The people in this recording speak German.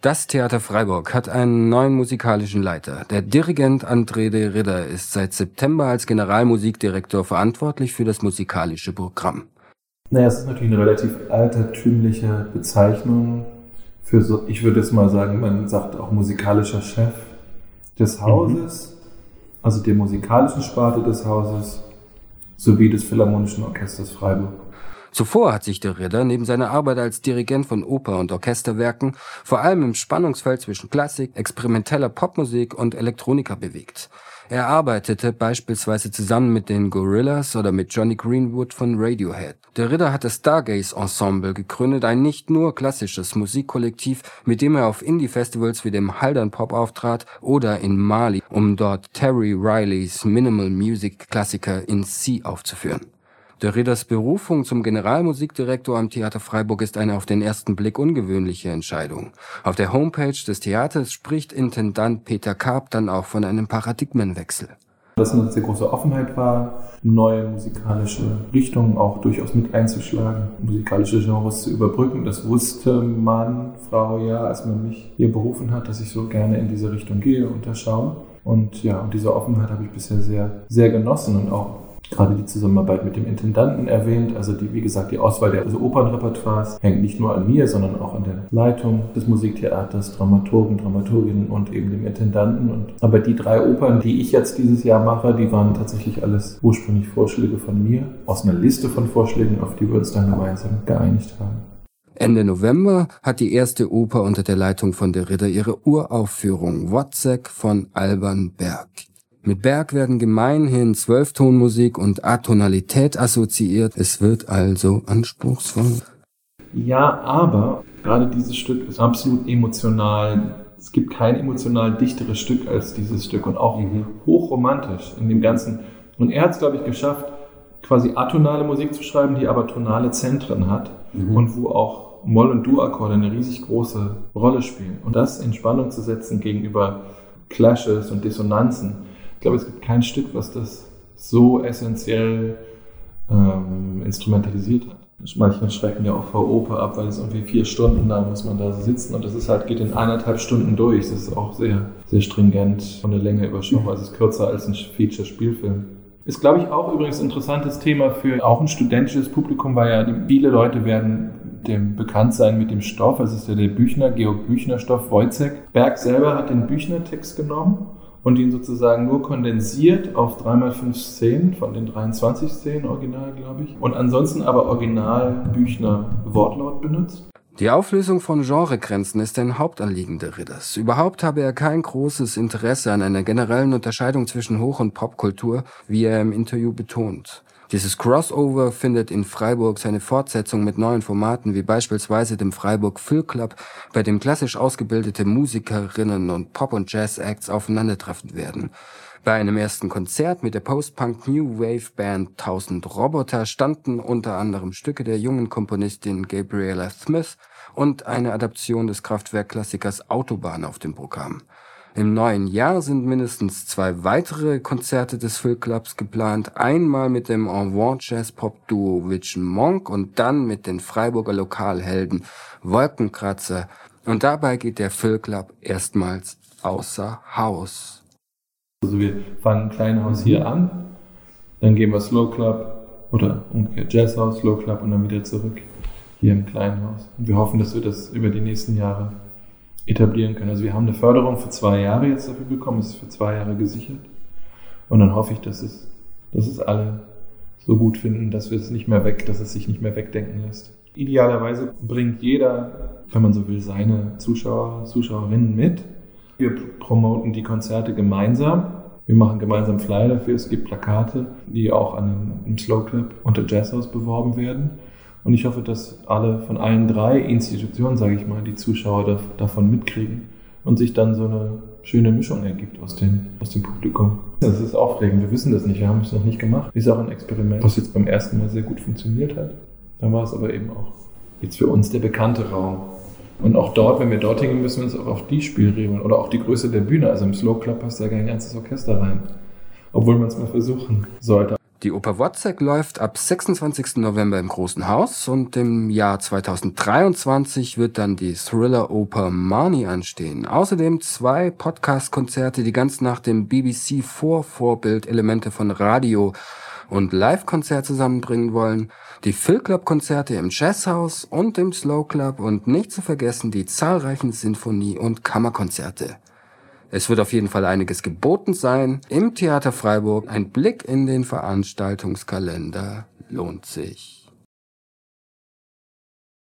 Das Theater Freiburg hat einen neuen musikalischen Leiter. Der Dirigent André de Ridder ist seit September als Generalmusikdirektor verantwortlich für das musikalische Programm. Naja, es ist natürlich eine relativ altertümliche Bezeichnung für so, ich würde es mal sagen, man sagt auch musikalischer Chef des mhm. Hauses, mhm. also der musikalischen Sparte des Hauses sowie des Philharmonischen Orchesters Freiburg. Zuvor hat sich der Ritter neben seiner Arbeit als Dirigent von Oper- und Orchesterwerken vor allem im Spannungsfeld zwischen Klassik, experimenteller Popmusik und Elektronika bewegt. Er arbeitete beispielsweise zusammen mit den Gorillas oder mit Johnny Greenwood von Radiohead. Der Ritter hat das Stargaze Ensemble gegründet, ein nicht nur klassisches Musikkollektiv, mit dem er auf Indie-Festivals wie dem Haldern Pop auftrat oder in Mali, um dort Terry Rileys Minimal Music Klassiker in C aufzuführen. Der Ridders Berufung zum Generalmusikdirektor am Theater Freiburg ist eine auf den ersten Blick ungewöhnliche Entscheidung. Auf der Homepage des Theaters spricht Intendant Peter Karp dann auch von einem Paradigmenwechsel. Dass eine sehr große Offenheit war, neue musikalische Richtungen auch durchaus mit einzuschlagen, musikalische Genres zu überbrücken. Das wusste man, Frau, ja, als man mich hier berufen hat, dass ich so gerne in diese Richtung gehe und da schaue. Und ja, und diese Offenheit habe ich bisher sehr, sehr genossen und auch gerade die Zusammenarbeit mit dem Intendanten erwähnt. Also die, wie gesagt, die Auswahl der also Opernrepertoires hängt nicht nur an mir, sondern auch an der Leitung des Musiktheaters, Dramaturgen, Dramaturginnen und eben dem Intendanten. Und, aber die drei Opern, die ich jetzt dieses Jahr mache, die waren tatsächlich alles ursprünglich Vorschläge von mir, aus einer Liste von Vorschlägen, auf die wir uns dann gemeinsam geeinigt haben. Ende November hat die erste Oper unter der Leitung von der Ritter ihre Uraufführung Wozzeck von Alban Berg. Mit Berg werden gemeinhin Zwölftonmusik und Atonalität assoziiert. Es wird also anspruchsvoll. Ja, aber gerade dieses Stück ist absolut emotional. Es gibt kein emotional dichteres Stück als dieses Stück und auch mhm. hochromantisch in dem Ganzen. Und er hat es, glaube ich, geschafft, quasi atonale Musik zu schreiben, die aber tonale Zentren hat mhm. und wo auch Moll- und Du-Akkorde eine riesig große Rolle spielen. Und das in Spannung zu setzen gegenüber Clashes und Dissonanzen ich glaube, es gibt kein Stück, was das so essentiell ähm, instrumentalisiert hat. Manche schrecken ja auch vor Oper ab, weil es irgendwie vier Stunden da muss man da sitzen und das ist halt, geht in eineinhalb Stunden durch. Das ist auch sehr, sehr stringent von der Länge überschaubar. Also es ist kürzer als ein Feature-Spielfilm. Ist, glaube ich, auch übrigens ein interessantes Thema für auch ein studentisches Publikum, weil ja viele Leute werden dem bekannt sein mit dem Stoff. Es ist ja der Büchner, Georg Büchner Stoff, Wojcek. Berg selber hat den Büchner-Text genommen und ihn sozusagen nur kondensiert auf 3x5 Szenen von den 23 Szenen original, glaube ich. Und ansonsten aber original Büchner Wortlaut benutzt. Die Auflösung von Genregrenzen ist ein Hauptanliegen der Ridders. Überhaupt habe er kein großes Interesse an einer generellen Unterscheidung zwischen Hoch- und Popkultur, wie er im Interview betont. Dieses Crossover findet in Freiburg seine Fortsetzung mit neuen Formaten wie beispielsweise dem Freiburg Phil Club, bei dem klassisch ausgebildete Musikerinnen und Pop- und Jazz-Acts aufeinandertreffen werden. Bei einem ersten Konzert mit der Post-Punk New Wave Band 1000 Roboter standen unter anderem Stücke der jungen Komponistin Gabriella Smith und eine Adaption des Kraftwerkklassikers Autobahn auf dem Programm. Im neuen Jahr sind mindestens zwei weitere Konzerte des Phil Clubs geplant. Einmal mit dem Envant Jazz Pop Duo Vision Monk und dann mit den Freiburger Lokalhelden Wolkenkratzer. Und dabei geht der Phil Club erstmals außer Haus. Also wir fangen Kleinhaus hier an, dann gehen wir Slow Club oder umgekehrt Jazzhaus, Slow Club und dann wieder zurück hier im Kleinhaus. Und wir hoffen, dass wir das über die nächsten Jahre etablieren können. Also wir haben eine Förderung für zwei Jahre jetzt dafür bekommen, es ist für zwei Jahre gesichert. Und dann hoffe ich, dass es, dass es alle so gut finden, dass wir es nicht mehr weg, dass es sich nicht mehr wegdenken lässt. Idealerweise bringt jeder, wenn man so will, seine Zuschauer, Zuschauerinnen mit. Wir promoten die Konzerte gemeinsam. Wir machen gemeinsam Flyer dafür. Es gibt Plakate, die auch an einem, Slow Club unter Jazzhaus beworben werden. Und ich hoffe, dass alle von allen drei Institutionen, sage ich mal, die Zuschauer davon mitkriegen und sich dann so eine schöne Mischung ergibt aus dem, aus dem Publikum. Das ist aufregend, wir wissen das nicht, wir haben es noch nicht gemacht. Ist auch ein Experiment, was jetzt beim ersten Mal sehr gut funktioniert hat. Dann war es aber eben auch jetzt für uns der bekannte Raum. Und auch dort, wenn wir dorthin gehen, müssen wir uns auch auf die Spielregeln oder auch die Größe der Bühne. Also im Slow Club passt ja kein ganzes Orchester rein. Obwohl man es mal versuchen sollte. Die Oper Wozzeck läuft ab 26. November im Großen Haus und im Jahr 2023 wird dann die Thriller-Oper Marnie anstehen. Außerdem zwei Podcast-Konzerte, die ganz nach dem BBC-Vorvorbild Elemente von Radio und Live-Konzert zusammenbringen wollen, die Phil Club-Konzerte im Jazzhaus und im Slow Club und nicht zu vergessen die zahlreichen Sinfonie- und Kammerkonzerte. Es wird auf jeden Fall einiges geboten sein. Im Theater Freiburg ein Blick in den Veranstaltungskalender lohnt sich.